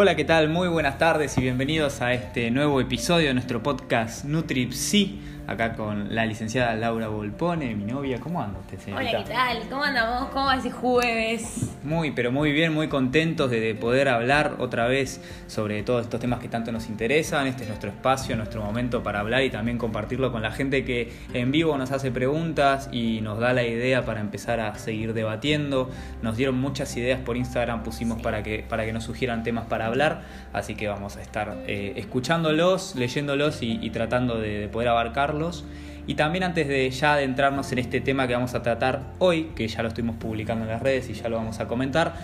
Hola, ¿qué tal? Muy buenas tardes y bienvenidos a este nuevo episodio de nuestro podcast NutriPsi acá con la licenciada Laura Volpone, mi novia. ¿Cómo anda usted, señorita? Hola, ¿qué tal? ¿Cómo andamos? ¿Cómo va ese jueves? Muy, pero muy bien, muy contentos de poder hablar otra vez sobre todos estos temas que tanto nos interesan. Este es nuestro espacio, nuestro momento para hablar y también compartirlo con la gente que en vivo nos hace preguntas y nos da la idea para empezar a seguir debatiendo. Nos dieron muchas ideas por Instagram, pusimos para, que, para que nos sugieran temas para hablar, así que vamos a estar eh, escuchándolos, leyéndolos y, tratando de poder abarcarlos y también antes de ya adentrarnos en este tema que vamos a tratar hoy, que ya lo estuvimos publicando en las redes y ya lo vamos a comentar,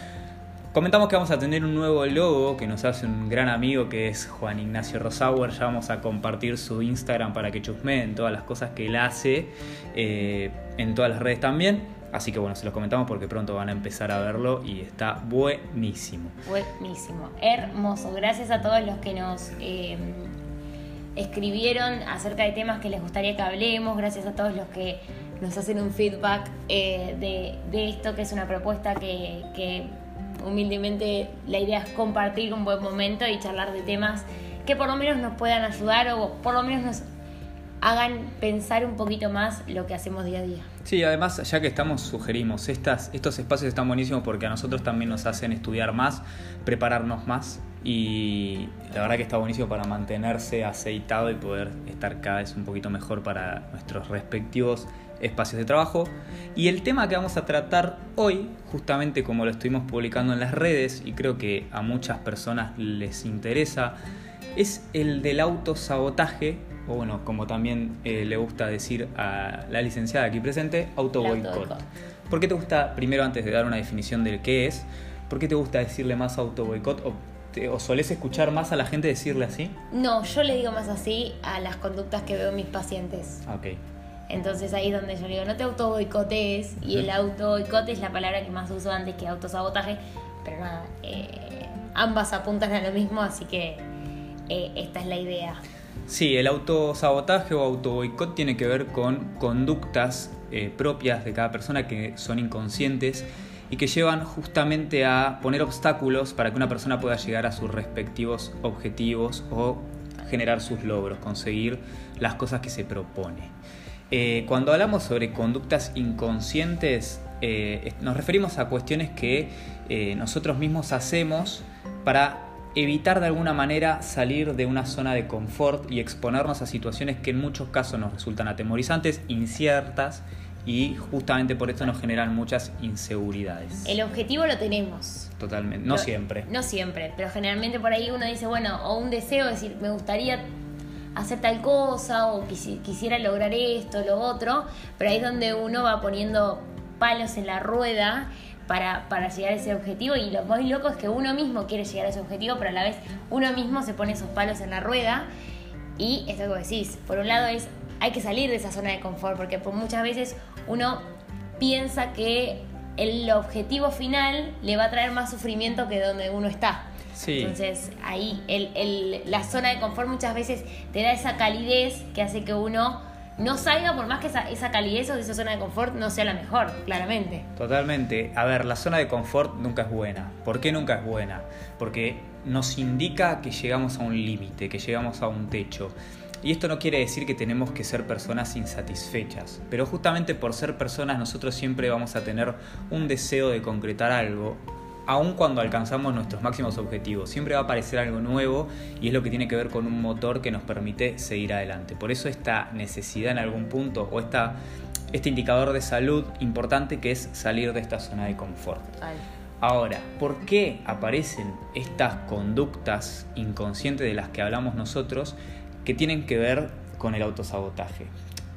comentamos que vamos a tener un nuevo logo que nos hace un gran amigo que es Juan Ignacio Rosauer. Ya vamos a compartir su Instagram para que chusmeen todas las cosas que él hace eh, en todas las redes también. Así que bueno, se los comentamos porque pronto van a empezar a verlo y está buenísimo. Buenísimo, hermoso. Gracias a todos los que nos eh, escribieron acerca de temas que les gustaría que hablemos, gracias a todos los que nos hacen un feedback eh, de, esto, que es una propuesta que, humildemente la idea es compartir un buen momento y charlar de temas que por lo menos nos puedan ayudar o por lo menos nos hagan pensar un poquito más lo que hacemos día a día. Sí, además, ya que estamos, sugerimos, estas, estos espacios están buenísimos porque a nosotros también nos hacen estudiar más, prepararnos más y la verdad que está buenísimo para mantenerse aceitado y poder estar cada vez un poquito mejor para nuestros respectivos espacios de trabajo. Y el tema que vamos a tratar hoy, justamente como lo estuvimos publicando en las redes y creo que a muchas personas les interesa, es el del autosabotaje, o bueno, como también eh, le gusta decir a la licenciada aquí presente, auto boicot. ¿Por qué te gusta, primero antes de dar una definición de qué es, por qué te gusta decirle más auto boicot o ¿O solés escuchar más a la gente decirle así? No, yo le digo más así a las conductas que veo en mis pacientes. Ok. Entonces ahí es donde yo digo, no te auto boicotes y el auto boicote es la palabra que más uso antes que autosabotaje, pero nada, eh, ambas apuntan a lo mismo, así que eh, esta es la idea. Sí, el autosabotaje o autoboicot tiene que ver con conductas eh, propias de cada persona que son inconscientes y que llevan justamente a poner obstáculos para que una persona pueda llegar a sus respectivos objetivos o generar sus logros, conseguir las cosas que se propone. Eh, cuando hablamos sobre conductas inconscientes, eh, nos referimos a cuestiones que nosotros mismos hacemos para evitar de alguna manera salir de una zona de confort y exponernos a situaciones que en muchos casos nos resultan atemorizantes, inciertas y justamente por esto nos generan muchas inseguridades. El objetivo lo tenemos. Totalmente, no siempre. No siempre, pero generalmente por ahí uno dice, bueno, o un deseo, decir, me gustaría hacer tal cosa o quisiera lograr esto, lo otro, pero ahí es donde uno va poniendo palos en la rueda para, para llegar a ese objetivo. Y lo más loco es que uno mismo quiere llegar a ese objetivo, pero a la vez uno mismo se pone esos palos en la rueda. Y esto que decís, por un lado es hay que salir de esa zona de confort, porque por muchas veces uno piensa que el objetivo final le va a traer más sufrimiento que donde uno está. Entonces ahí el, la zona de confort muchas veces te da esa calidez que hace que uno no salga por más que esa, calidez o esa zona de confort no sea la mejor, claramente. Totalmente. A ver, la zona de confort nunca es buena. ¿Por qué nunca es buena? Porque nos indica que llegamos a un límite, que llegamos a un techo. Y esto no quiere decir que tenemos que ser personas insatisfechas, pero justamente por ser personas nosotros siempre vamos a tener un deseo de concretar algo, aun cuando alcanzamos nuestros máximos objetivos. Siempre va a aparecer algo nuevo y es lo que tiene que ver con un motor que nos permite seguir adelante. Por eso esta necesidad en algún punto o esta, este indicador de salud importante que es salir de esta zona de confort. Ahora, ¿por qué aparecen estas conductas inconscientes de las que hablamos nosotros? que tienen que ver con el autosabotaje.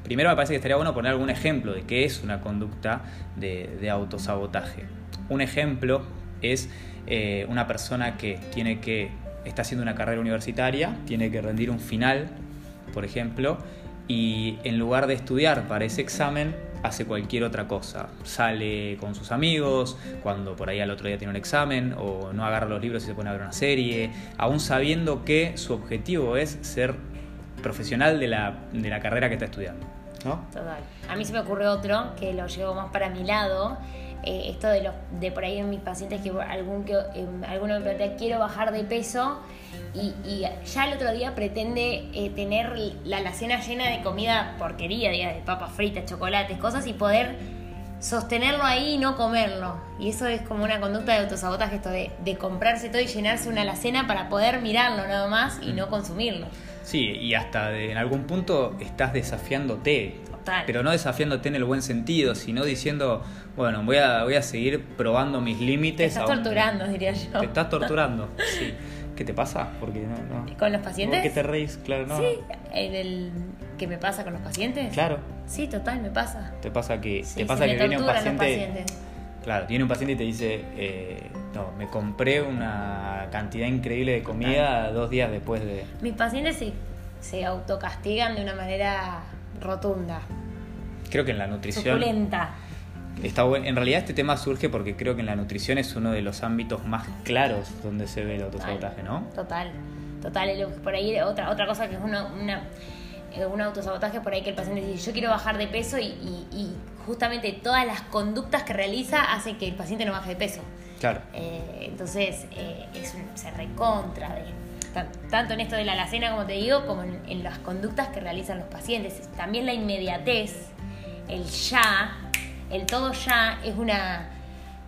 Primero me parece que estaría bueno poner algún ejemplo de qué es una conducta de, autosabotaje. Un ejemplo es eh, una persona que tiene que está haciendo una carrera universitaria, tiene que rendir un final, por ejemplo, y en lugar de estudiar para ese examen, hace cualquier otra cosa. Sale con sus amigos, cuando por ahí al otro día tiene un examen, o no agarra los libros y se pone a ver una serie, aún sabiendo que su objetivo es ser profesional de la, de la carrera que está estudiando. ¿no? Total. A mí se me ocurre otro que lo llevo más para mi lado. Eh, esto de los de por ahí en mis pacientes que algún que em, alguno me plantea quiero bajar de peso y, y ya el otro día pretende eh, tener la alacena llena de comida porquería, diga, de papas fritas, chocolates, cosas y poder sostenerlo ahí y no comerlo. Y eso es como una conducta de autosabotaje, esto de, de comprarse todo y llenarse una alacena para poder mirarlo nada más y no consumirlo. Sí, y hasta de- en algún punto estás desafiándote. Total. Pero no desafiándote en el buen sentido, sino diciendo, bueno, voy a, voy a seguir probando mis Te límites. estás aún- torturando, diría yo. Te estás torturando, sí. ¿Qué te pasa? Porque no, no. ¿Con los pacientes? ¿Por qué te reís? Claro, no. Sí, en el ¿qué me pasa con los pacientes? Claro. Sí, total, me pasa. Te pasa que, Sí, te pasa que viene un paciente. Claro, viene un paciente y te dice, eh, no, me compré una cantidad increíble de comida dos días después de. Mis pacientes se, se autocastigan de una manera rotunda, Creo que en la nutrición. suculenta. Está buen- En realidad este tema surge porque creo que en la nutrición es uno de los ámbitos más claros donde se ve el autosabotaje, ¿no? Total, total. Por ahí otra, otra cosa que es una, una, eh, un autosabotaje, por ahí que el paciente dice, yo quiero bajar de peso y, y- y justamente todas las conductas que realiza hacen que el paciente no baje de peso. Claro. Eh, entonces eh, es un- se recontra de tanto en esto de la alacena como te digo como en, en las conductas que realizan los pacientes también la inmediatez el ya el todo ya es una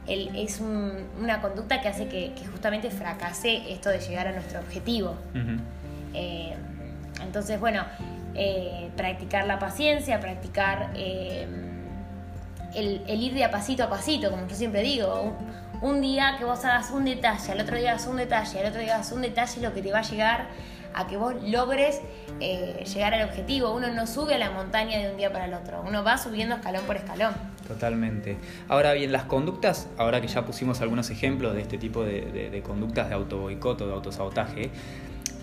el- es un- una conducta que hace que, que justamente fracase esto de llegar a nuestro objetivo eh, entonces, bueno, eh, practicar la paciencia, practicar eh, el, el ir de a pasito a pasito, como yo siempre digo. Un, un día que vos hagas un detalle, al otro día hagas un detalle, al otro día hagas un detalle, lo que te va a llegar a que vos logres eh, llegar al objetivo. Uno no sube a la montaña de un día para el otro, uno va subiendo escalón por escalón. Totalmente. Ahora bien, las conductas, ahora que ya pusimos algunos ejemplos de este tipo de, de- de conductas de autoboicoto, de autosabotaje,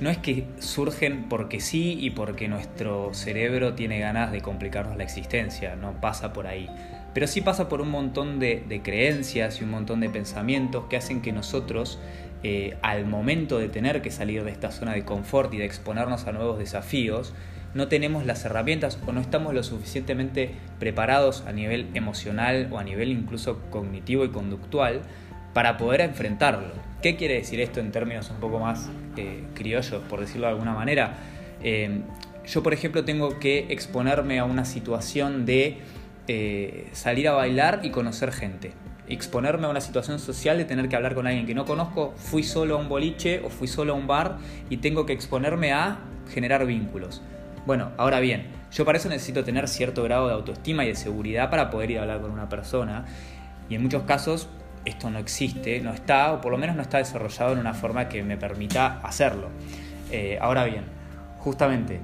no es que surgen porque sí y porque nuestro cerebro tiene ganas de complicarnos la existencia, no pasa por ahí. Pero sí pasa por un montón de, creencias y un montón de pensamientos que hacen que nosotros, eh, al momento de tener que salir de esta zona de confort y de exponernos a nuevos desafíos, no tenemos las herramientas o no estamos lo suficientemente preparados a nivel emocional o a nivel incluso cognitivo y conductual para poder enfrentarlo. ¿Qué quiere decir esto en términos un poco más eh, criollos, por decirlo de alguna manera? Eh, yo, por ejemplo, tengo que exponerme a una situación de eh, salir a bailar y conocer gente. Exponerme a una situación social de tener que hablar con alguien que no conozco, fui solo a un boliche o fui solo a un bar y tengo que exponerme a generar vínculos. Bueno, ahora bien, yo para eso necesito tener cierto grado de autoestima y de seguridad para poder ir a hablar con una persona. Y en muchos casos esto no existe, no está, o por lo menos no está desarrollado en una forma que me permita hacerlo. Eh, ahora bien, justamente,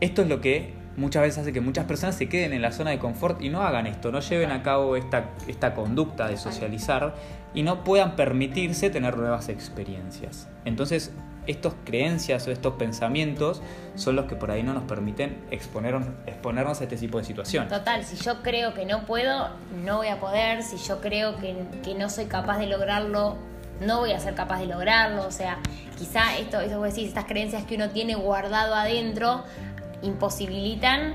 esto es lo que muchas veces hace que muchas personas se queden en la zona de confort y no hagan esto, no lleven a cabo esta, esta conducta de socializar y no puedan permitirse tener nuevas experiencias. Entonces, estas creencias o estos pensamientos son los que por ahí no nos permiten exponernos, exponernos a este tipo de situaciones. Total, si yo creo que no puedo, no voy a poder. Si yo creo que, que no soy capaz de lograrlo, no voy a ser capaz de lograrlo. O sea, quizá esto, eso vos decís, estas creencias que uno tiene guardado adentro imposibilitan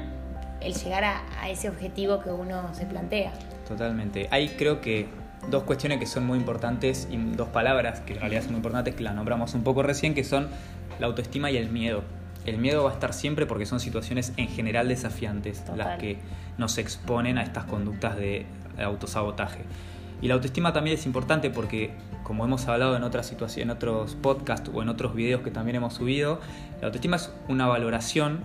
el llegar a, a ese objetivo que uno se plantea. Totalmente. Hay creo que dos cuestiones que son muy importantes y dos palabras que en realidad son muy importantes que las nombramos un poco recién, que son la autoestima y el miedo. El miedo va a estar siempre porque son situaciones en general desafiantes Total. las que nos exponen a estas conductas de autosabotaje. Y la autoestima también es importante porque, como hemos hablado en otras situaciones, en otros podcasts o en otros videos que también hemos subido, la autoestima es una valoración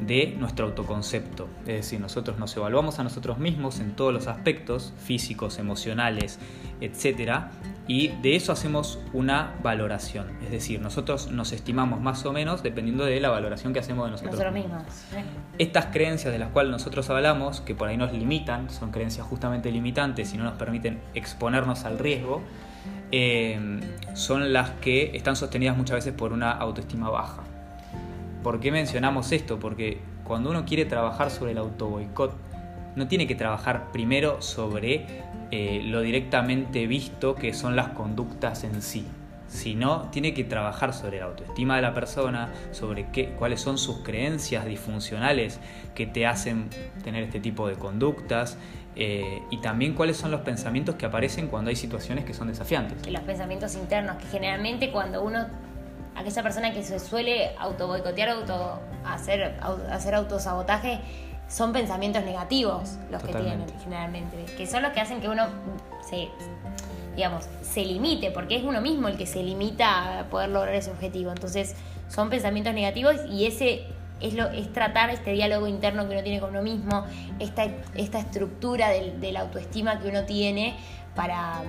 de nuestro autoconcepto. Es decir, nosotros nos evaluamos a nosotros mismos en todos los aspectos, físicos, emocionales, etc. Y de eso hacemos una valoración. Es decir, nosotros nos estimamos más o menos dependiendo de la valoración que hacemos de nosotros, Nosotros mismos. estas creencias de las cuales nosotros hablamos, que por ahí nos limitan, son creencias justamente limitantes y no nos permiten exponernos al riesgo, eh, son las que están sostenidas muchas veces por una autoestima baja. ¿Por qué mencionamos esto? Porque cuando uno quiere trabajar sobre el autoboicot, no tiene que trabajar primero sobre eh, lo directamente visto que son las conductas en sí. sino tiene que trabajar sobre la autoestima de la persona, sobre qué, cuáles son sus creencias disfuncionales que te hacen tener este tipo de conductas eh, y también cuáles son los pensamientos que aparecen cuando hay situaciones que son desafiantes. Los pensamientos internos, que generalmente cuando uno, aquella persona que se suele auto boicotear, auto, hacer, hacer autosabotaje, son pensamientos negativos los que tienen generalmente, que son los que hacen que uno se digamos, se limite, porque es uno mismo el que se limita a poder lograr ese objetivo. Entonces, son pensamientos negativos y ese es, lo, es tratar este diálogo interno que uno tiene con uno mismo, esta, esta estructura de la autoestima que uno tiene para,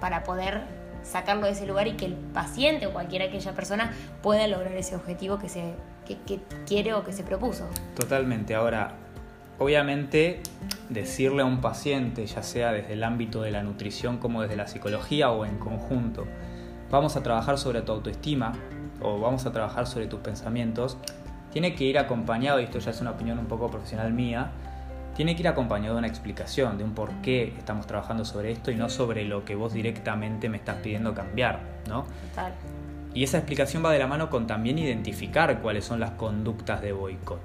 para poder sacarlo de ese lugar y que el paciente o cualquiera aquella persona pueda lograr ese objetivo que, se, que, que quiere o que se propuso. Totalmente. Ahora, obviamente decirle a un paciente, ya sea desde el ámbito de la nutrición como desde la psicología o en conjunto, vamos a trabajar sobre tu autoestima o vamos a trabajar sobre tus pensamientos, tiene que ir acompañado, y esto ya es una opinión un poco profesional mía, tiene que ir acompañado de una explicación, de un por qué estamos trabajando sobre esto y no sobre lo que vos directamente me estás pidiendo cambiar, ¿no? Y esa explicación va de la mano con también identificar cuáles son las conductas de boicot.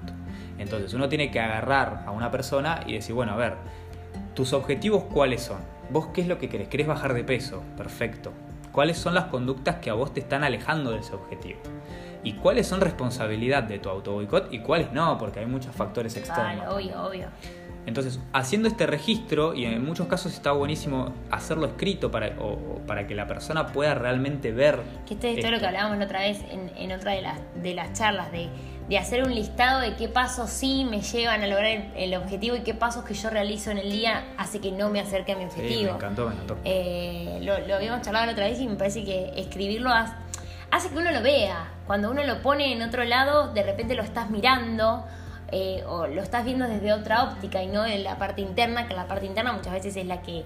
Entonces uno tiene que agarrar a una persona y decir, bueno, a ver, tus objetivos cuáles son. ¿Vos qué es lo que querés? ¿Querés bajar de peso? Perfecto. ¿Cuáles son las conductas que a vos te están alejando de ese objetivo? ¿Y cuáles son responsabilidad de tu auto boicot y cuáles no? Porque hay muchos factores externos. Claro, obvio, obvio. Entonces, haciendo este registro, y en muchos casos está buenísimo hacerlo escrito para, para que la persona pueda realmente ver. Que esto es lo que hablábamos la otra vez en, otra de las, de las charlas, de, hacer un listado de qué pasos sí me llevan a lograr el, objetivo y qué pasos que yo realizo en el día hace que no me acerque a mi objetivo. me encantó, me encantó. Eh, lo, lo, habíamos charlado la otra vez y me parece que escribirlo hace que uno lo vea. Cuando uno lo pone en otro lado, de repente lo estás mirando eh, o lo estás viendo desde otra óptica y no en la parte interna, que la parte interna muchas veces es la que,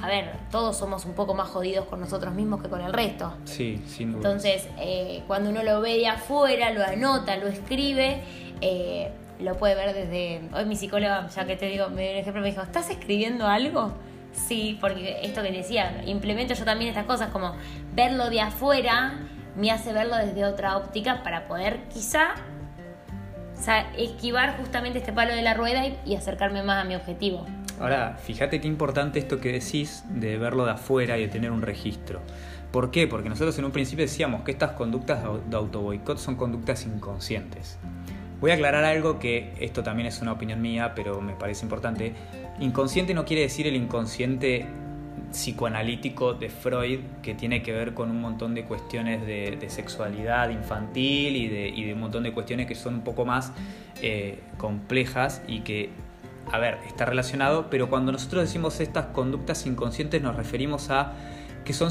a ver, todos somos un poco más jodidos con nosotros mismos que con el resto. Sí, sin duda. Entonces, eh, cuando uno lo ve de afuera, lo anota, lo escribe, eh, lo puede ver desde... Hoy mi psicóloga, ya que te digo, me dio un ejemplo, me dijo, ¿estás escribiendo algo? Sí, porque esto que decía, implemento yo también estas cosas, como verlo de afuera me hace verlo desde otra óptica para poder quizá esquivar justamente este palo de la rueda y, acercarme más a mi objetivo. Ahora, fíjate qué importante esto que decís de verlo de afuera y de tener un registro. ¿Por qué? Porque nosotros en un principio decíamos que estas conductas de autoboicot son conductas inconscientes. Voy a aclarar algo que esto también es una opinión mía, pero me parece importante. Inconsciente no quiere decir el inconsciente psicoanalítico de Freud que tiene que ver con un montón de cuestiones de, sexualidad infantil y de, un montón de cuestiones que son un poco más eh, complejas y que, a ver, está relacionado, pero cuando nosotros decimos estas conductas inconscientes nos referimos a que son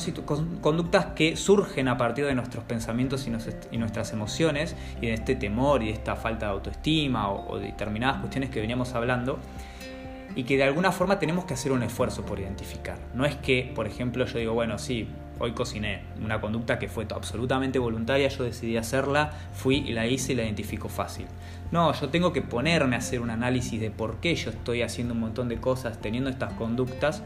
conductas que surgen a partir de nuestros pensamientos y, nuestras emociones y de este temor y de esta falta de autoestima o, o de determinadas cuestiones que veníamos hablando y que de alguna forma tenemos que hacer un esfuerzo por identificar. No es que, por ejemplo, yo digo, bueno, sí, hoy cociné, una conducta que fue absolutamente voluntaria, yo decidí hacerla, fui y la hice y la identifico fácil. No, yo tengo que ponerme a hacer un análisis de por qué yo estoy haciendo un montón de cosas, teniendo estas conductas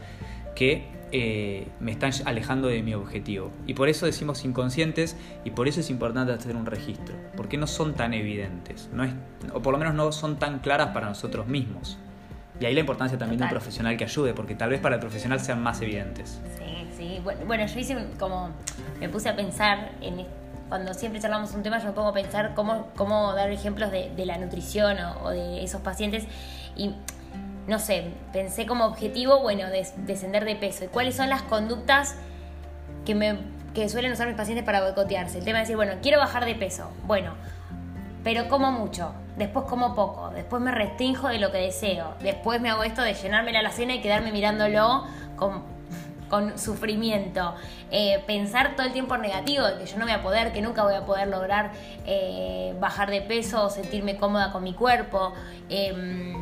que eh, me están alejando de mi objetivo. Y por eso decimos inconscientes y por eso es importante hacer un registro, porque no son tan evidentes, no es, o por lo menos no son tan claras para nosotros mismos. Y ahí la importancia también de un profesional que ayude, porque tal vez para el profesional sean más evidentes. Sí, sí. Bueno, yo hice como. Me puse a pensar en. Cuando siempre charlamos un tema, yo me pongo a pensar cómo, cómo dar ejemplos de, la nutrición o, de esos pacientes. Y no sé, pensé como objetivo, bueno, descender de peso. ¿Y cuáles son las conductas que, me, que suelen usar mis pacientes para boicotearse? El tema de decir, bueno, quiero bajar de peso. Bueno, pero como mucho después como poco, después me restringo de lo que deseo, después me hago esto de llenarme la alacena y quedarme mirándolo con, con sufrimiento, eh, pensar todo el tiempo negativo, de que yo no voy a poder, que nunca voy a poder lograr eh, bajar de peso o sentirme cómoda con mi cuerpo, em,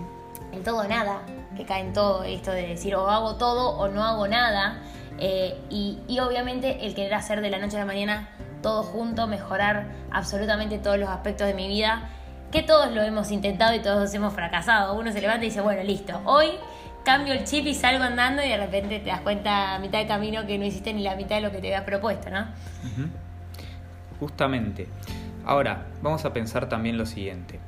en todo o nada, que cae en todo esto de decir o hago todo o no hago nada, eh, y, y obviamente el querer hacer de la noche a la mañana todo junto, mejorar absolutamente todos los aspectos de mi vida que todos lo hemos intentado y todos hemos fracasado. Uno se levanta y dice, bueno, listo, hoy cambio el chip y salgo andando y de repente te das cuenta a mitad de camino que no hiciste ni la mitad de lo que te habías propuesto, ¿no? Justamente. Ahora, vamos a pensar también lo siguiente.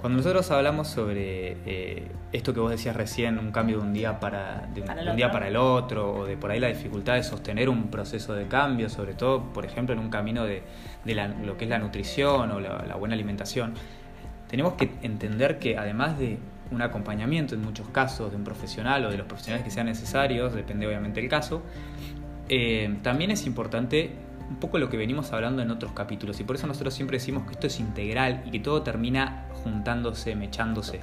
Cuando nosotros hablamos sobre eh, esto que vos decías recién, un cambio de un día para, de un, día para el otro, o de por ahí la dificultad de sostener un proceso de cambio, sobre todo, por ejemplo, en un camino de, lo que es la nutrición o la, buena alimentación, tenemos que entender que además de un acompañamiento en muchos casos de un profesional o de los profesionales que sean necesarios, depende obviamente del caso, eh, también es importante un poco lo que venimos hablando en otros capítulos y por eso nosotros siempre decimos que esto es integral y que todo termina juntándose, mechándose.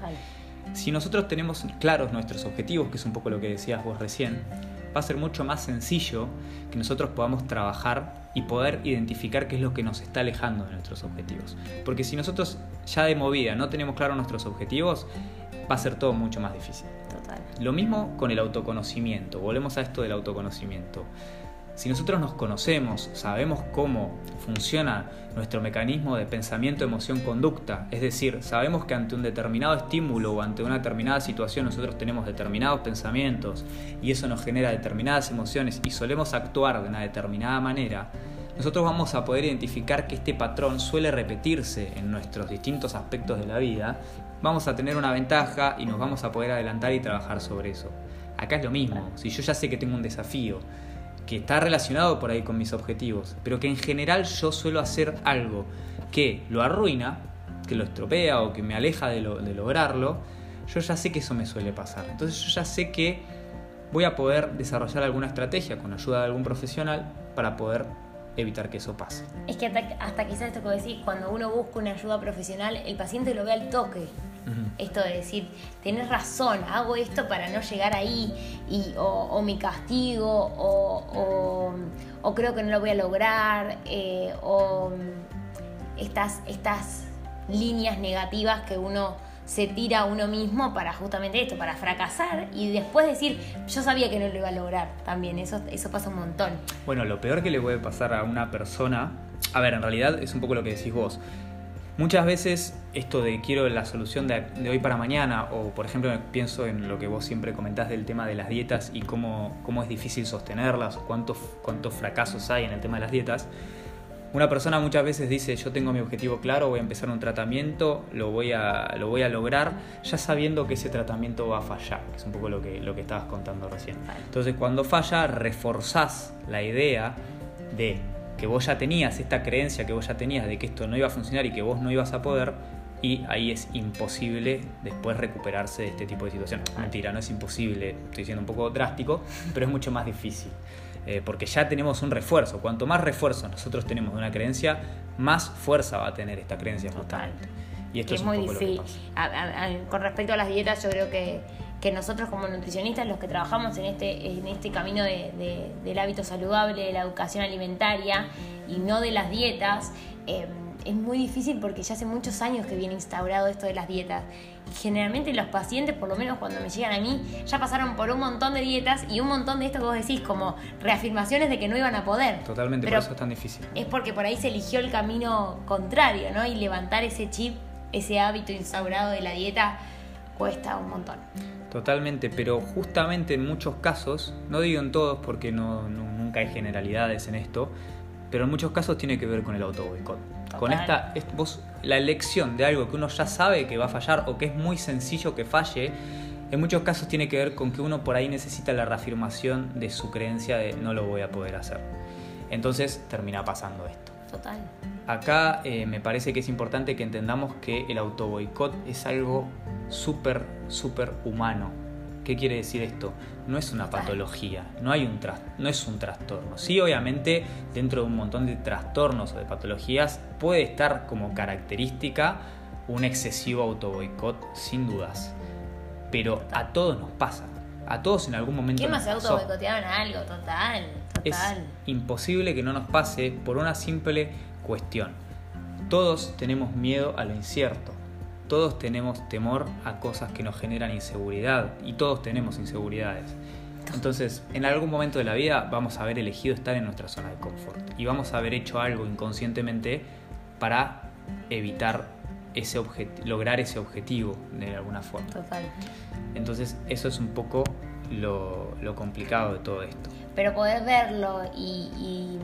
Si nosotros tenemos claros nuestros objetivos, que es un poco lo que decías vos recién, va a ser mucho más sencillo que nosotros podamos trabajar y poder identificar qué es lo que nos está alejando de nuestros objetivos. Porque si nosotros ya de movida no tenemos claros nuestros objetivos, va a ser todo mucho más difícil. Total. Lo mismo con el autoconocimiento. Volvemos a esto del autoconocimiento. Si nosotros nos conocemos, sabemos cómo funciona nuestro mecanismo de pensamiento, emoción, conducta, es decir, sabemos que ante un determinado estímulo o ante una determinada situación nosotros tenemos determinados pensamientos y eso nos genera determinadas emociones y solemos actuar de una determinada manera, nosotros vamos a poder identificar que este patrón suele repetirse en nuestros distintos aspectos de la vida, vamos a tener una ventaja y nos vamos a poder adelantar y trabajar sobre eso. Acá es lo mismo, si yo ya sé que tengo un desafío, que está relacionado por ahí con mis objetivos, pero que en general yo suelo hacer algo que lo arruina, que lo estropea o que me aleja de, de lograrlo, yo ya sé que eso me suele pasar. Entonces yo ya sé que voy a poder desarrollar alguna estrategia con ayuda de algún profesional para poder evitar que eso pase. Es que hasta, quizás esto que decís, cuando uno busca una ayuda profesional, el paciente lo ve al toque. Esto de decir, tenés razón, hago esto para no llegar ahí, y, o, mi castigo, o, o, creo que no lo voy a lograr, eh, o estas, estas líneas negativas que uno se tira a uno mismo para justamente esto, para fracasar y después decir, yo sabía que no lo iba a lograr también, eso, eso pasa un montón. Bueno, lo peor que le puede pasar a una persona, a ver, en realidad es un poco lo que decís vos. Muchas veces esto de quiero la solución de, hoy para mañana, o por ejemplo pienso en lo que vos siempre comentás del tema de las dietas y cómo, cómo es difícil sostenerlas, o cuántos, cuántos fracasos hay en el tema de las dietas, una persona muchas veces dice, yo tengo mi objetivo claro, voy a empezar un tratamiento, lo voy a, lo voy a lograr, ya sabiendo que ese tratamiento va a fallar, que es un poco lo que, lo que estabas contando recién. Entonces cuando falla, reforzás la idea de que vos ya tenías esta creencia que vos ya tenías de que esto no iba a funcionar y que vos no ibas a poder, y ahí es imposible después recuperarse de este tipo de situación. Mentira, no es imposible, estoy siendo un poco drástico, pero es mucho más difícil. Eh, porque ya tenemos un refuerzo. Cuanto más refuerzo nosotros tenemos de una creencia, más fuerza va a tener esta creencia totalmente. Y esto es, muy difícil. con respecto a las dietas, yo creo que, que, nosotros como nutricionistas, los que trabajamos en este, en este camino de, del hábito saludable, de la educación alimentaria y no de las dietas, eh, es muy difícil porque ya hace muchos años que viene instaurado esto de las dietas. generalmente los pacientes, por lo menos cuando me llegan a mí, ya pasaron por un montón de dietas y un montón de esto que vos decís, como reafirmaciones de que no iban a poder. Totalmente, Pero por eso es tan difícil. Es porque por ahí se eligió el camino contrario, ¿no? Y levantar ese chip, ese hábito instaurado de la dieta, cuesta un montón. Totalmente, pero justamente en muchos casos, no digo en todos porque no, nunca hay generalidades en esto, pero en muchos casos tiene que ver con el auto boicot. Con esta, vos, la elección de algo que uno ya sabe que va a fallar o que es muy sencillo que falle, en muchos casos tiene que ver con que uno por ahí necesita la reafirmación de su creencia de no lo voy a poder hacer. Entonces termina pasando esto. Total. Acá eh, me parece que es importante que entendamos que el auto boicot es algo súper, súper humano ¿Qué quiere decir esto? No es una patología, no, hay un no es un trastorno. Sí, obviamente, dentro de un montón de trastornos o de patologías puede estar como característica un excesivo autoboicot, sin dudas. Pero a todos nos pasa. A todos en algún momento. ¿Quién más se autoboicotearon algo? Total, total. Es imposible que no nos pase por una simple cuestión. Todos tenemos miedo a lo incierto. Todos tenemos temor a cosas que nos generan inseguridad y todos tenemos inseguridades. Entonces, en algún momento de la vida vamos a haber elegido estar en nuestra zona de confort y vamos a haber hecho algo inconscientemente para evitar ese lograr ese objetivo de alguna forma. Total. Entonces eso es un poco lo, complicado de todo esto. Pero poder verlo y,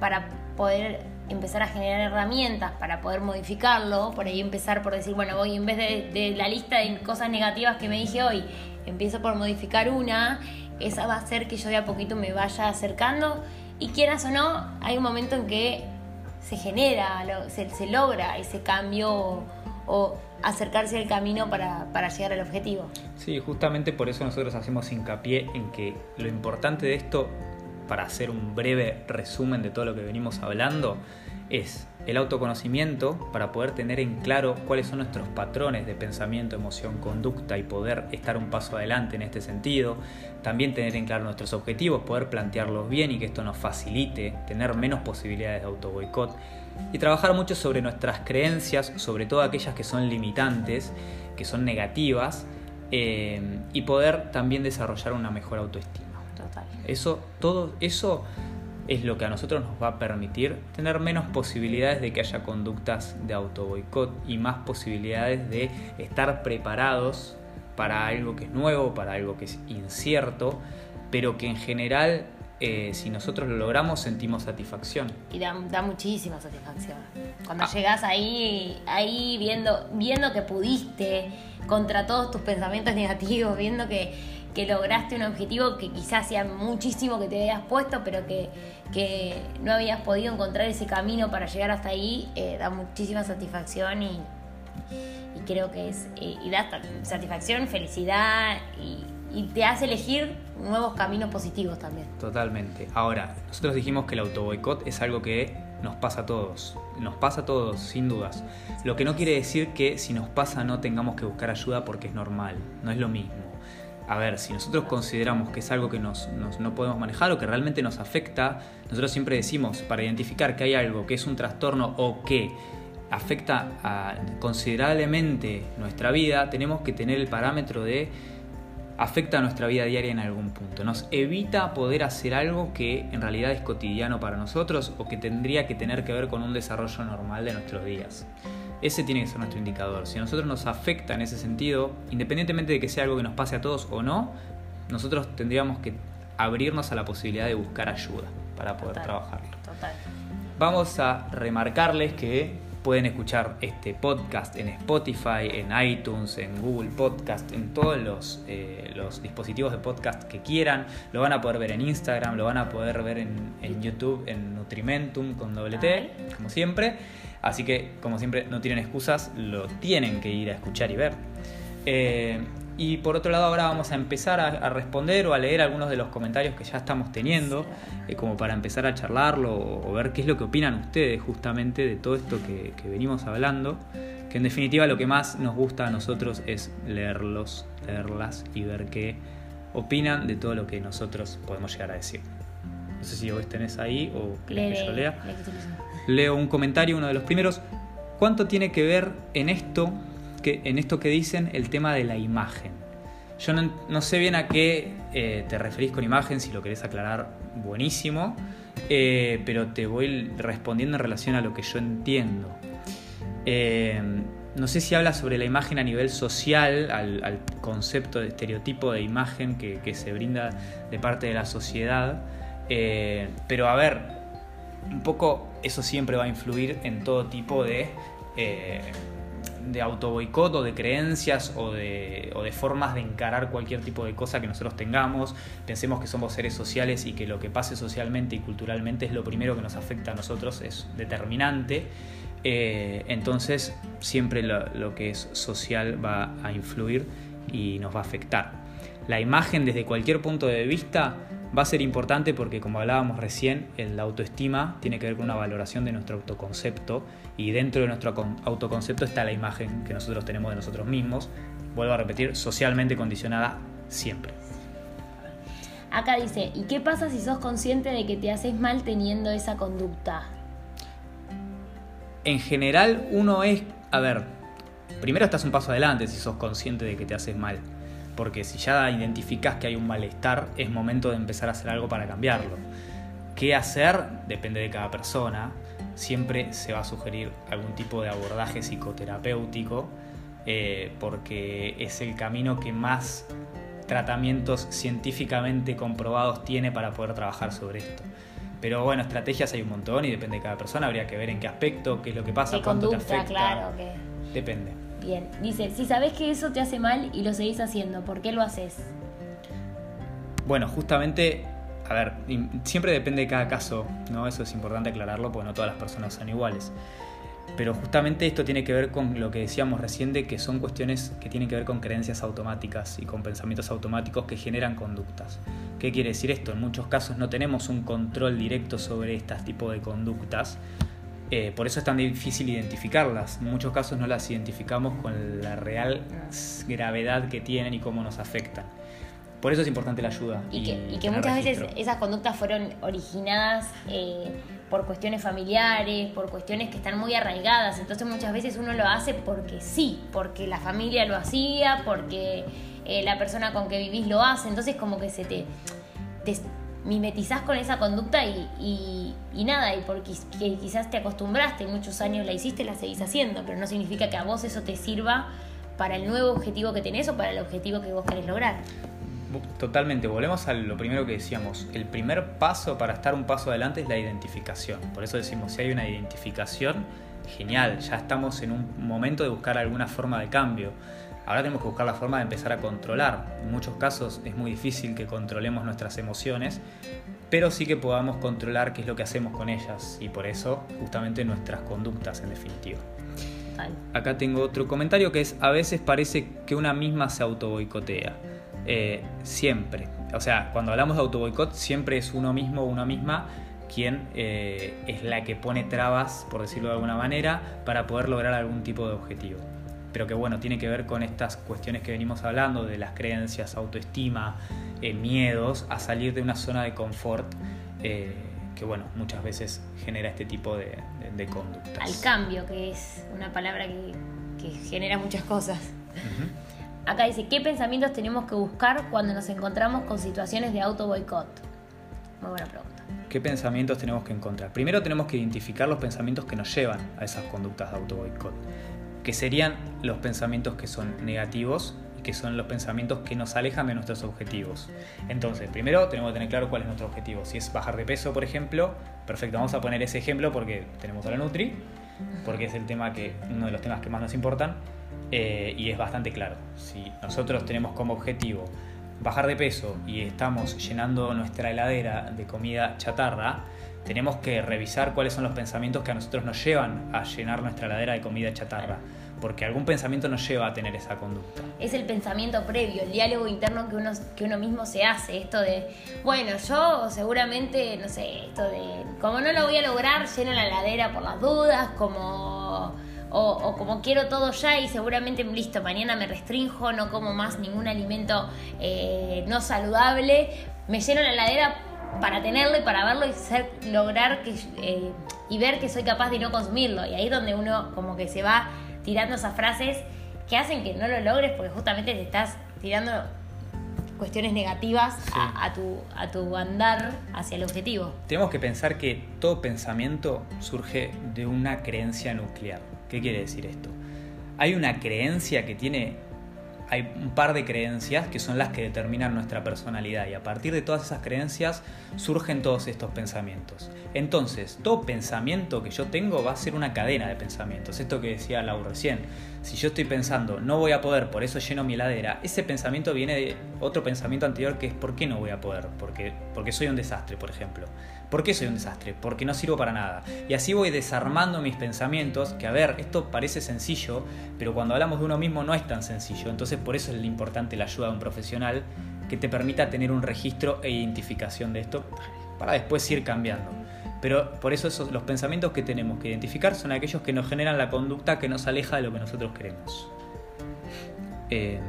para poder empezar a generar herramientas para poder modificarlo, por ahí empezar por decir, bueno, voy en vez de, la lista de cosas negativas que me dije hoy, empiezo por modificar una, esa va a hacer que yo de a poquito me vaya acercando y quieras o no, hay un momento en que se genera, se, logra ese cambio o, acercarse al camino para, para, llegar al objetivo. Sí, justamente por eso nosotros hacemos hincapié en que lo importante de esto, para hacer un breve resumen de todo lo que venimos hablando, es el autoconocimiento para poder tener en claro cuáles son nuestros patrones de pensamiento, emoción, conducta y poder estar un paso adelante en este sentido. También tener en claro nuestros objetivos, poder plantearlos bien y que esto nos facilite tener menos posibilidades de auto boicot. Y trabajar mucho sobre nuestras creencias, sobre todo aquellas que son limitantes, que son negativas, eh, y poder también desarrollar una mejor autoestima. Total. Eso, todo eso es lo que a nosotros nos va a permitir tener menos posibilidades de que haya conductas de auto boicot y más posibilidades de estar preparados para algo que es nuevo, para algo que es incierto, pero que en general eh, si nosotros lo logramos sentimos satisfacción. Y da, muchísima satisfacción. Cuando ah. llegas ahí, ahí viendo, viendo que pudiste contra todos tus pensamientos negativos, viendo que, que lograste un objetivo que quizás hacía muchísimo que te habías puesto, pero que, que no habías podido encontrar ese camino para llegar hasta ahí, eh, da muchísima satisfacción y, creo que es, eh, y da satisfacción, felicidad y, y, te hace elegir nuevos caminos positivos también. Totalmente. Ahora, nosotros dijimos que el autoboicot es algo que nos pasa a todos, nos pasa a todos, sin dudas. Lo que no quiere decir que si nos pasa no tengamos que buscar ayuda porque es normal, no es lo mismo a ver, si nosotros consideramos que es algo que no podemos manejar o que realmente nos afecta, nosotros siempre decimos, para identificar que hay algo que es un trastorno o que afecta considerablemente nuestra vida, tenemos que tener el parámetro de afecta a nuestra vida diaria en algún punto. Nos evita poder hacer algo que en realidad es cotidiano para nosotros o que tendría que tener que ver con un desarrollo normal de nuestros días. Ese tiene que ser nuestro indicador. Si a nosotros nos afecta en ese sentido, independientemente de que sea algo que nos pase a todos o no, nosotros tendríamos que abrirnos a la posibilidad de buscar ayuda para poder trabajarlo. Total. Vamos a remarcarles que pueden escuchar este podcast en Spotify, en iTunes, en Google Podcast, en todos los, eh, los dispositivos de podcast que quieran. Lo van a poder ver en Instagram, lo van a poder ver en, en YouTube, en Nutrimentum con doble T, como siempre. Así que, como siempre, no tienen excusas, lo tienen que ir a escuchar y ver. Eh, y por otro lado, ahora vamos a empezar a, responder o a leer algunos de los comentarios que ya estamos teniendo, eh, como para empezar a charlarlo o, ver qué es lo que opinan ustedes justamente de todo esto que, venimos hablando. Que en definitiva lo que más nos gusta a nosotros es leerlos, leerlas y ver qué opinan de todo lo que nosotros podemos llegar a decir. No sé si vos tenés ahí o querés que yo lea leo un comentario, uno de los primeros. ¿Cuánto tiene que ver en esto que, en esto que dicen el tema de la imagen? Yo no, sé bien a qué eh, te referís con imagen, si lo querés aclarar, buenísimo, eh, pero te voy respondiendo en relación a lo que yo entiendo. Eh, no sé si habla sobre la imagen a nivel social, al, concepto de estereotipo de imagen que, que, se brinda de parte de la sociedad, pero a ver, un poco eso siempre va a influir en todo tipo de, eh, de autoboicot o de creencias o de, o de formas de encarar cualquier tipo de cosa que nosotros tengamos. Pensemos que somos seres sociales y que lo que pase socialmente y culturalmente es lo primero que nos afecta a nosotros, es determinante. Eh, entonces siempre lo que es social va a influir y nos va a afectar. La imagen desde cualquier punto de vista va a ser importante porque como hablábamos recién, la autoestima tiene que ver con una valoración de nuestro autoconcepto y dentro de nuestro autoconcepto está la imagen que nosotros tenemos de nosotros mismos, vuelvo a repetir, socialmente condicionada siempre. Acá dice, ¿y qué pasa si sos consciente de que te haces mal teniendo esa conducta? En general uno es, a ver, primero estás un paso adelante si sos consciente de que te haces mal porque si ya identificas que hay un malestar, es momento de empezar a hacer algo para cambiarlo. ¿Qué hacer? Depende de cada persona. siempre se va a sugerir algún tipo de abordaje psicoterapéutico eh, porque es el camino que más tratamientos científicamente comprobados tiene para poder trabajar sobre esto. Pero bueno, estrategias hay un montón y depende de cada persona, habría que ver en qué aspecto, qué es lo que pasa, cuánto te afecta. claro, que... Depende. Bien, dice, si sabes que eso te hace mal y lo seguís haciendo, ¿por qué lo haces? Bueno, justamente, a ver, siempre depende de cada caso, ¿no? Eso es importante aclararlo porque no todas las personas son iguales. Pero justamente esto tiene que ver con lo que decíamos recién de que son cuestiones que tienen que ver con creencias automáticas y con pensamientos automáticos que generan conductas. ¿Qué quiere decir esto? En muchos casos no tenemos un control directo sobre este tipo de conductas, eh, por eso es tan difícil identificarlas. En muchos casos no las identificamos con la real gravedad que tienen y cómo nos afectan. Por eso es importante la ayuda. Y, que, muchas veces esas conductas fueron originadas eh, por cuestiones familiares, por cuestiones que están muy arraigadas. Entonces muchas veces uno lo hace porque sí, porque la familia lo hacía, porque eh, la persona con que vivís lo hace. Entonces como que se te, mimetizás con esa conducta y, nada, y porque quizás te acostumbraste, muchos años la hiciste, la seguís haciendo, pero no significa que a vos eso te sirva para el nuevo objetivo que tenés o para el objetivo que vos querés lograr. Totalmente, volvemos a lo primero que decíamos. El primer paso para estar un paso adelante es la identificación. Por eso decimos, si hay una identificación, genial, ya estamos en un momento de buscar alguna forma de cambio. Ahora tenemos que buscar la forma de empezar a controlar. En muchos casos es muy difícil que controlemos nuestras emociones, pero sí que podamos controlar qué es lo que hacemos con ellas y por eso justamente nuestras conductas en definitiva. Acá tengo otro comentario que es, a veces parece que una misma se auto boicotea. Eh, siempre. O sea, cuando hablamos de autoboicot, siempre es uno mismo o una misma quien eh, es la que pone trabas, por decirlo de alguna manera, para poder lograr algún tipo de objetivo. Pero que bueno, tiene que ver con estas cuestiones que venimos hablando, de las creencias, autoestima, eh, miedos, a salir de una zona de confort que bueno, muchas veces genera este tipo de, conductas. Al cambio, que es una palabra que, genera muchas cosas. Acá dice, ¿qué pensamientos tenemos que buscar cuando nos encontramos con situaciones de auto boicot? Muy buena pregunta. ¿Qué pensamientos tenemos que encontrar? Primero tenemos que identificar los pensamientos que nos llevan a esas conductas de auto boicot, que serían los pensamientos que son negativos y que son los pensamientos que nos alejan de nuestros objetivos. Entonces, primero tenemos que tener claro cuál es nuestro objetivo. Si es bajar de peso, por ejemplo, perfecto, vamos a poner ese ejemplo porque tenemos a la Nutri, porque es el tema que, uno de los temas que más nos importan eh, y es bastante claro. Si nosotros tenemos como objetivo bajar de peso y estamos llenando nuestra heladera de comida chatarra, tenemos que revisar cuáles son los pensamientos que a nosotros nos llevan a llenar nuestra heladera de comida chatarra. Porque algún pensamiento nos lleva a tener esa conducta. Es el pensamiento previo, el diálogo interno que uno, que uno mismo se hace. Esto de, bueno, yo seguramente, no sé, esto de, como no lo voy a lograr, lleno la heladera por las dudas, como o, como quiero todo ya y seguramente listo, mañana me restrinjo, no como más ningún alimento eh, no saludable, me lleno la heladera para tenerlo y para verlo y ser, lograr que, eh, y ver que soy capaz de no consumirlo. Y ahí es donde uno como que se va tirando esas frases que hacen que no lo logres porque justamente te estás tirando cuestiones negativas a, tu, a tu andar hacia el objetivo. Tenemos que pensar que todo pensamiento surge de una creencia nuclear. ¿Qué quiere decir esto? Hay una creencia que tiene, hay un par de creencias que son las que determinan nuestra personalidad y a partir de todas esas creencias surgen todos estos pensamientos. Entonces, todo pensamiento que yo tengo va a ser una cadena de pensamientos. Esto que decía Laura recién. Si yo estoy pensando, no voy a poder, por eso lleno mi heladera, ese pensamiento viene de otro pensamiento anterior que es, ¿por qué no voy a poder? Porque, porque soy un desastre, por ejemplo. ¿Por qué soy un desastre? Porque no sirvo para nada. Y así voy desarmando mis pensamientos, que a ver, esto parece sencillo, pero cuando hablamos de uno mismo no es tan sencillo. Entonces por eso es importante la ayuda de un profesional que te permita tener un registro e identificación de esto para después ir cambiando. Pero por eso los pensamientos que tenemos que identificar son aquellos que nos generan la conducta que nos aleja de lo que nosotros queremos. Eh,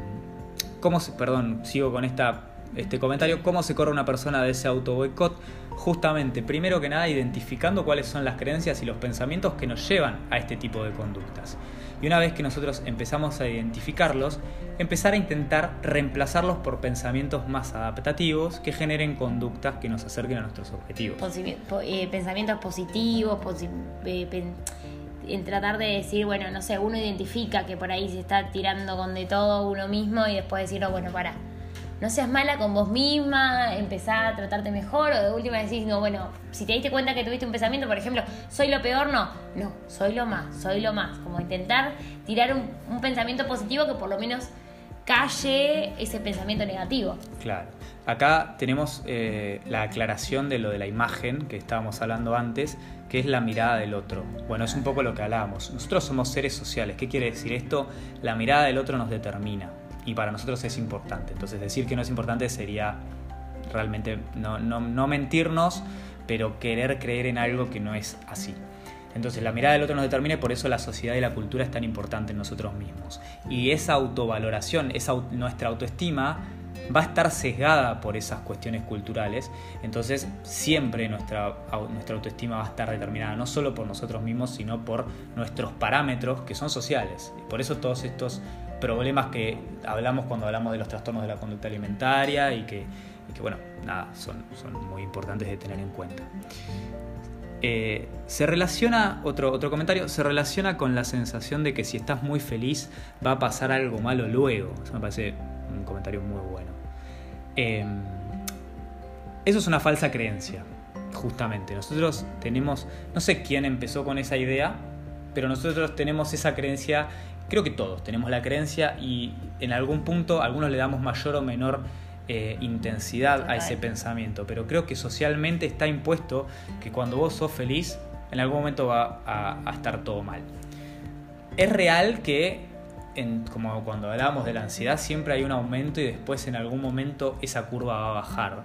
¿Cómo, perdón, sigo con este comentario, ¿cómo se corre una persona de ese auto boicot? Justamente, primero que nada, identificando cuáles son las creencias y los pensamientos que nos llevan a este tipo de conductas. Y una vez que nosotros empezamos a identificarlos, empezar a intentar reemplazarlos por pensamientos más adaptativos que generen conductas que nos acerquen a nuestros objetivos. Eh, pensamientos positivos, eh, en tratar de decir, bueno, no sé, uno identifica que por ahí se está tirando con de todo uno mismo y después decir, oh, bueno, para, no seas mala con vos misma, empezar a tratarte mejor o de última decís, no, bueno, si te diste cuenta que tuviste un pensamiento, por ejemplo, soy lo peor, no, no, soy lo más, soy lo más, como intentar tirar un, pensamiento positivo que por lo menos calle ese pensamiento negativo. Claro. Acá tenemos eh, la aclaración de lo de la imagen que estábamos hablando antes, que es la mirada del otro. Bueno, es un poco lo que hablábamos. Nosotros somos seres sociales. ¿Qué quiere decir esto? La mirada del otro nos determina y para nosotros es importante. Entonces decir que no es importante sería realmente no, no, mentirnos, pero querer creer en algo que no es así. Entonces la mirada del otro nos determina y por eso la sociedad y la cultura es tan importante en nosotros mismos. Y esa autovaloración, esa, nuestra autoestima va a estar sesgada por esas cuestiones culturales, entonces siempre nuestra, nuestra autoestima va a estar determinada no solo por nosotros mismos, sino por nuestros parámetros que son sociales. Por eso todos estos problemas que hablamos cuando hablamos de los trastornos de la conducta alimentaria y que, bueno, nada, son, son muy importantes de tener en cuenta. Eh, se relaciona, otro, otro comentario, se relaciona con la sensación de que si estás muy feliz va a pasar algo malo luego. Eso me parece un comentario muy bueno. Em, eso es una falsa creencia, justamente. Nosotros tenemos, no sé quién empezó con esa idea, pero nosotros tenemos esa creencia creo que todos tenemos la creencia y en algún punto algunos le damos mayor o menor eh, intensidad a ese pensamiento, pero creo que socialmente está impuesto que cuando vos sos feliz, en algún momento va a, estar todo mal. Es real que, como cuando hablábamos de la ansiedad, siempre hay un aumento y después en algún momento esa curva va a bajar.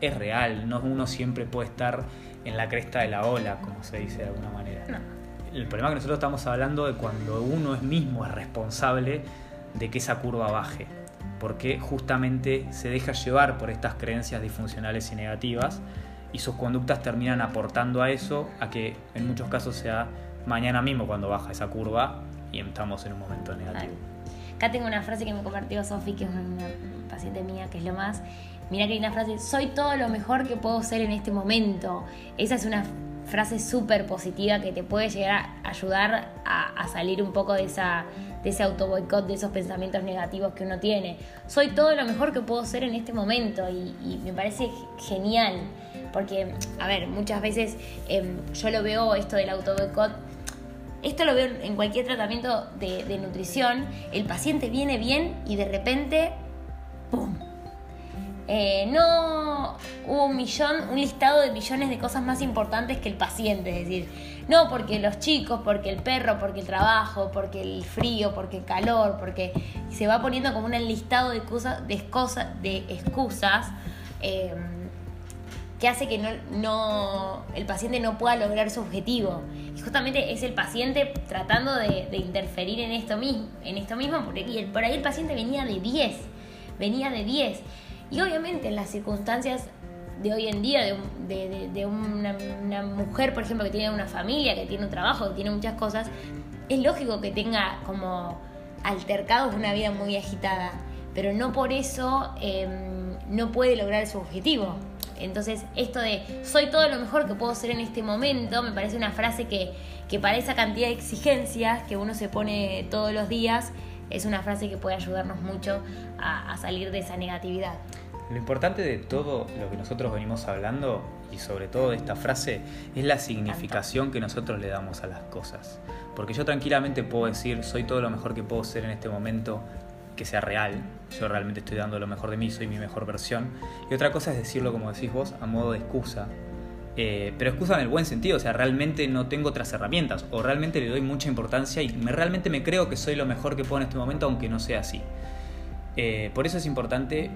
Es real, no uno siempre puede estar en la cresta de la ola, como se dice de alguna manera el problema que nosotros estamos hablando de cuando uno es mismo es responsable de que esa curva baje, porque justamente se deja llevar por estas creencias disfuncionales y negativas y sus conductas terminan aportando a eso, a que en muchos casos sea mañana mismo cuando baja esa curva y estamos en un momento negativo. Acá tengo una frase que me compartió Sofi, que es una paciente mía, que es lo más. Mira que hay una frase, soy todo lo mejor que puedo ser en este momento. Esa es una frase súper positiva que te puede llegar a ayudar a, salir un poco de, esa, de ese autoboicot, de esos pensamientos negativos que uno tiene. Soy todo lo mejor que puedo ser en este momento y, me parece genial, porque, a ver, muchas veces em, yo lo veo esto del autoboicot. Esto lo veo en cualquier tratamiento de, de nutrición. El paciente viene bien y de repente, ¡pum! Eh, no hubo un millón, un listado de millones de cosas más importantes que el paciente, es decir, no porque los chicos, porque el perro, porque el trabajo, porque el frío, porque el calor, porque se va poniendo como un listado de, excusas, de, de excusas em, que hace que no, el paciente no pueda lograr su objetivo. Y justamente es el paciente tratando de, interferir en esto mismo, en esto mismo porque por ahí el paciente venía de 10, venía de 10 y obviamente en las circunstancias de hoy en día, de, una, mujer, por ejemplo, que tiene una familia, que tiene un trabajo, que tiene muchas cosas, es lógico que tenga como altercados una vida muy agitada, pero no por eso em, no puede lograr su objetivo. Entonces, esto de soy todo lo mejor que puedo ser en este momento, me parece una frase que, que para esa cantidad de exigencias que uno se pone todos los días, es una frase que puede ayudarnos mucho a, salir de esa negatividad. Lo importante de todo lo que nosotros venimos hablando y sobre todo de esta frase es la significación que nosotros le damos a las cosas. Porque yo tranquilamente puedo decir, soy todo lo mejor que puedo ser en este momento, que sea real, yo realmente estoy dando lo mejor de mí, soy mi mejor versión. Y otra cosa es decirlo, como decís vos, a modo de excusa, eh, pero excusa en el buen sentido, o sea, realmente no tengo otras herramientas o realmente le doy mucha importancia y me, realmente me creo que soy lo mejor que puedo en este momento, aunque no sea así. Eh, por eso es importante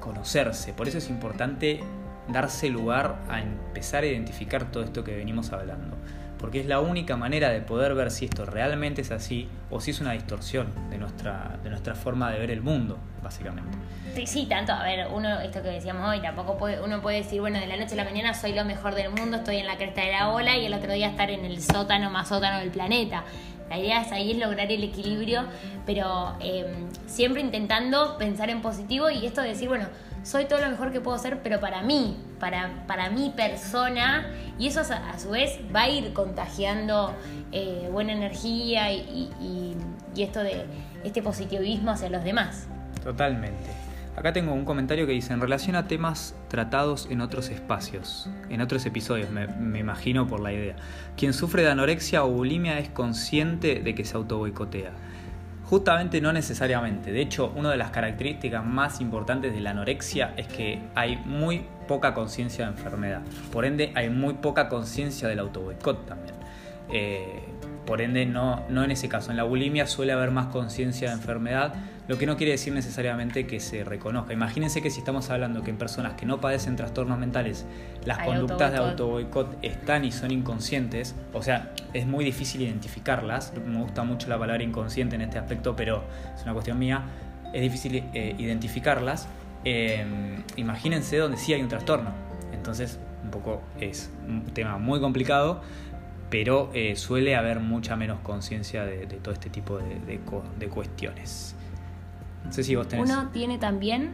conocerse, por eso es importante darse lugar a empezar a identificar todo esto que venimos hablando. porque es la única manera de poder ver si esto realmente es así o si es una distorsión de nuestra, de nuestra forma de ver el mundo, básicamente. Sí, sí, tanto, a ver, uno, esto que decíamos hoy, tampoco puede, uno puede decir, bueno, de la noche a la mañana soy lo mejor del mundo, estoy en la cresta de la ola y el otro día estar en el sótano más sótano del planeta. La idea es ahí es lograr el equilibrio, pero eh, siempre intentando pensar en positivo y esto de decir, bueno, soy todo lo mejor que puedo ser, pero para mí, para, para mi persona, y eso a, su vez va a ir contagiando eh, buena energía y, y, y esto de este positivismo hacia los demás. Totalmente. Acá tengo un comentario que dice, en relación a temas tratados en otros espacios, en otros episodios, me, imagino por la idea, quien sufre de anorexia o bulimia es consciente de que se autoboicotea. Justamente no necesariamente. De hecho, una de las características más importantes de la anorexia es que hay muy poca conciencia de enfermedad. Por ende, hay muy poca conciencia del autoboicot también. Eh, por ende, no, no en ese caso. En la bulimia suele haber más conciencia de enfermedad, lo que no quiere decir necesariamente que se reconozca. Imagínense que si estamos hablando que en personas que no padecen trastornos mentales, las conductas de autoboicot están y son inconscientes, o sea, es muy difícil identificarlas. Me gusta mucho la palabra inconsciente en este aspecto, pero es una cuestión mía. Es difícil eh, identificarlas. Eh, imagínense donde sí hay un trastorno. Entonces, un poco es un tema muy complicado, pero eh, suele haber mucha menos conciencia de, todo este tipo de, de cuestiones. Vos tenés. Uno tiene también.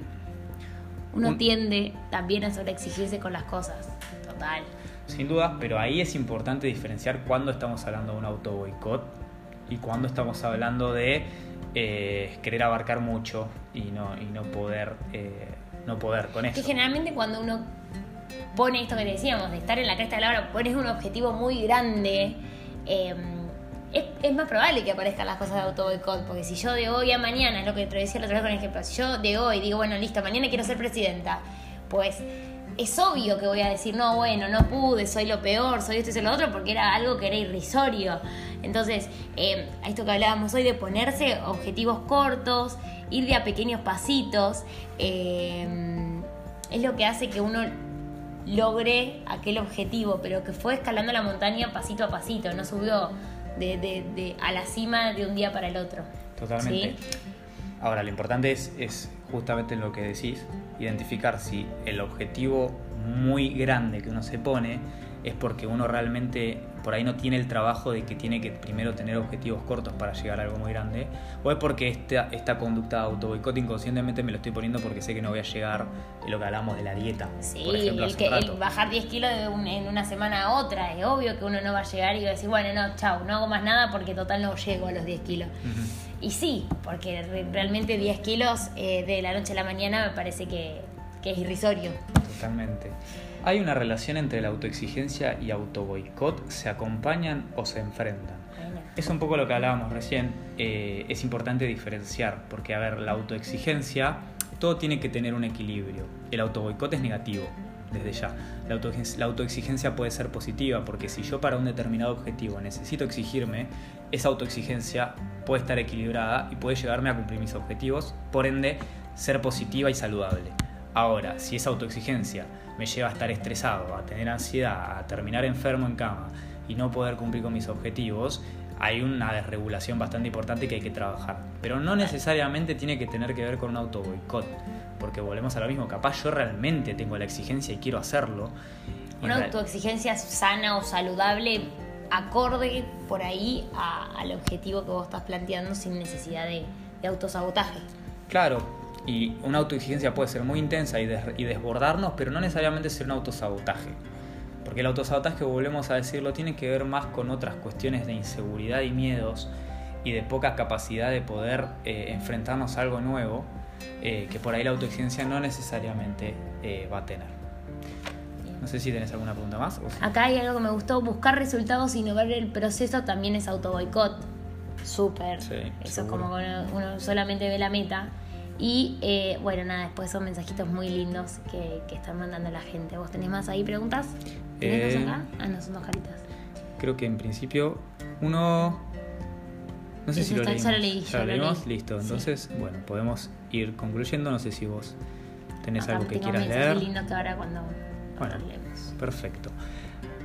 Uno tiende también a sobreexigirse con las cosas. Total. Sin duda, pero ahí es importante diferenciar cuándo estamos hablando de un auto boicot y cuándo estamos hablando de eh, querer abarcar mucho y no, y no poder eh, no poder con eso. Que generalmente cuando uno pone esto que decíamos, de estar en la cresta de la hora, pones un objetivo muy grande. Eh, es, más probable que aparezcan las cosas de auto boicot, porque si yo de hoy a mañana, es lo que te decía la otra vez con el ejemplo, si yo de hoy digo, bueno, listo, mañana quiero ser presidenta, pues es obvio que voy a decir, no, bueno, no pude, soy lo peor, soy esto y soy lo otro, porque era algo que era irrisorio. Entonces, eh, a esto que hablábamos hoy de ponerse objetivos cortos, ir de a pequeños pasitos, eh, es lo que hace que uno logre aquel objetivo, pero que fue escalando la montaña pasito a pasito, no subió de, de, de, a la cima de un día para el otro. Totalmente. Ahora, lo importante es, es justamente lo que decís, identificar si el objetivo muy grande que uno se pone es porque uno realmente por ahí no tiene el trabajo de que tiene que primero tener objetivos cortos para llegar a algo muy grande, o es porque esta, esta conducta de autoboicot inconscientemente me lo estoy poniendo porque sé que no voy a llegar en lo que hablamos de la dieta. Sí, el, que, bajar 10 kilos en una semana a otra, es obvio que uno no va a llegar y va a decir, bueno, no, chao, no hago más nada porque total no llego a los 10 kilos. Y sí, porque realmente 10 kilos eh, de la noche a la mañana me parece que, que es irrisorio. Totalmente. ¿Hay una relación entre la autoexigencia y autoboicot? ¿Se acompañan o se enfrentan? Es un poco lo que hablábamos recién. Eh, es importante diferenciar, porque, a ver, la autoexigencia, todo tiene que tener un equilibrio. El autoboicot es negativo, desde ya. La, autoexigencia puede ser positiva, porque si yo para un determinado objetivo necesito exigirme, esa autoexigencia puede estar equilibrada y puede llegarme a cumplir mis objetivos, por ende, ser positiva y saludable. Ahora, si esa autoexigencia me lleva a estar estresado, a tener ansiedad, a terminar enfermo en cama y no poder cumplir con mis objetivos, hay una desregulación bastante importante que hay que trabajar. Pero no necesariamente tiene que tener que ver con un auto boicot, porque volvemos a lo mismo, capaz yo realmente tengo la exigencia y quiero hacerlo. Una autoexigencia sana o saludable acorde por ahí al objetivo que vos estás planteando sin necesidad de, de autosabotaje. Claro, y una autoexigencia puede ser muy intensa y, desbordarnos, pero no necesariamente ser un autosabotaje. Porque el autosabotaje, volvemos a decirlo, tiene que ver más con otras cuestiones de inseguridad y miedos y de poca capacidad de poder eh, enfrentarnos a algo nuevo, eh, que por ahí la autoexigencia no necesariamente eh, va a tener. No sé si tenés alguna pregunta más. Acá hay algo que me gustó, buscar resultados y no ver el proceso también es autoboicot. Súper. Eso es como cuando uno solamente ve la meta. Y eh, bueno, nada, después son mensajitos muy lindos que, que, están mandando la gente. ¿Vos tenés más ahí preguntas? ¿Tenés eh, acá? Ah, no, son dos caritas. Creo que en principio uno... No sé si lo, leímos. Ya lo leí. ¿Ya lo leímos? Listo. Entonces, bueno, podemos ir concluyendo. No sé si vos tenés algo que quieras leer. lindo que ahora cuando, bueno, leemos. Perfecto.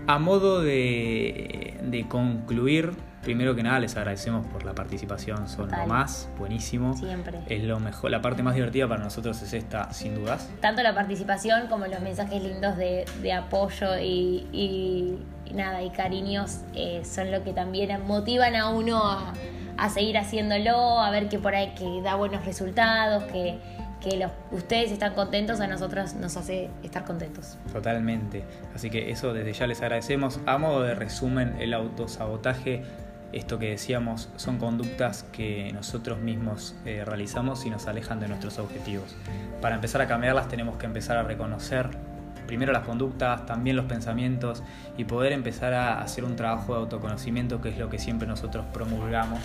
A modo de, de concluir, primero que nada les agradecemos por la participación, son Total. lo más, buenísimo. Siempre. Es lo mejor, la parte más divertida para nosotros es esta, sin dudas. Tanto la participación como los mensajes lindos de, de apoyo y, y- y nada, y cariños eh, son lo que también motivan a uno a, a seguir haciéndolo, a ver que por ahí que da buenos resultados, que, que los, ustedes están contentos, a nosotros nos hace estar contentos. Totalmente. Así que eso desde ya les agradecemos. A modo de resumen, el autosabotaje, esto que decíamos, son conductas que nosotros mismos eh, realizamos y nos alejan de nuestros objetivos. Para empezar a cambiarlas tenemos que empezar a reconocer primero las conductas, también los pensamientos y poder empezar a hacer un trabajo de autoconocimiento que es lo que siempre nosotros promulgamos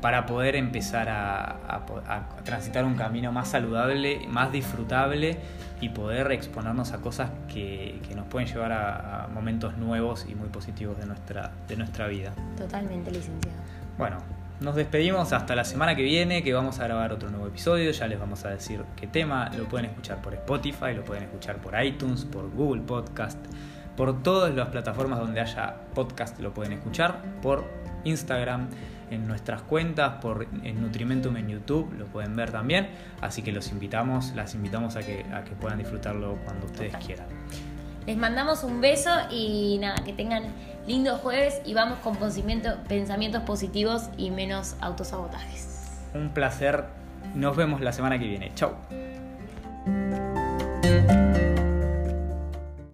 para poder empezar a, a po- a transitar un camino más saludable, más disfrutable y poder exponernos a cosas que, que nos pueden llevar a, a momentos nuevos y muy positivos de nuestra, de nuestra vida. Totalmente licenciado. Bueno, nos despedimos hasta la semana que viene que vamos a grabar otro nuevo episodio, ya les vamos a decir qué tema, lo pueden escuchar por Spotify, lo pueden escuchar por iTunes, por Google Podcast, por todas las plataformas donde haya podcast lo pueden escuchar, por Instagram, en nuestras cuentas, por en Nutrimentum en YouTube, lo pueden ver también, así que los invitamos, las invitamos a que, a que puedan disfrutarlo cuando ustedes Total. quieran. Les mandamos un beso y nada, que tengan lindo jueves y vamos con pensamiento- pensamientos positivos y menos autosabotajes. Un placer, nos vemos la semana que viene, chau.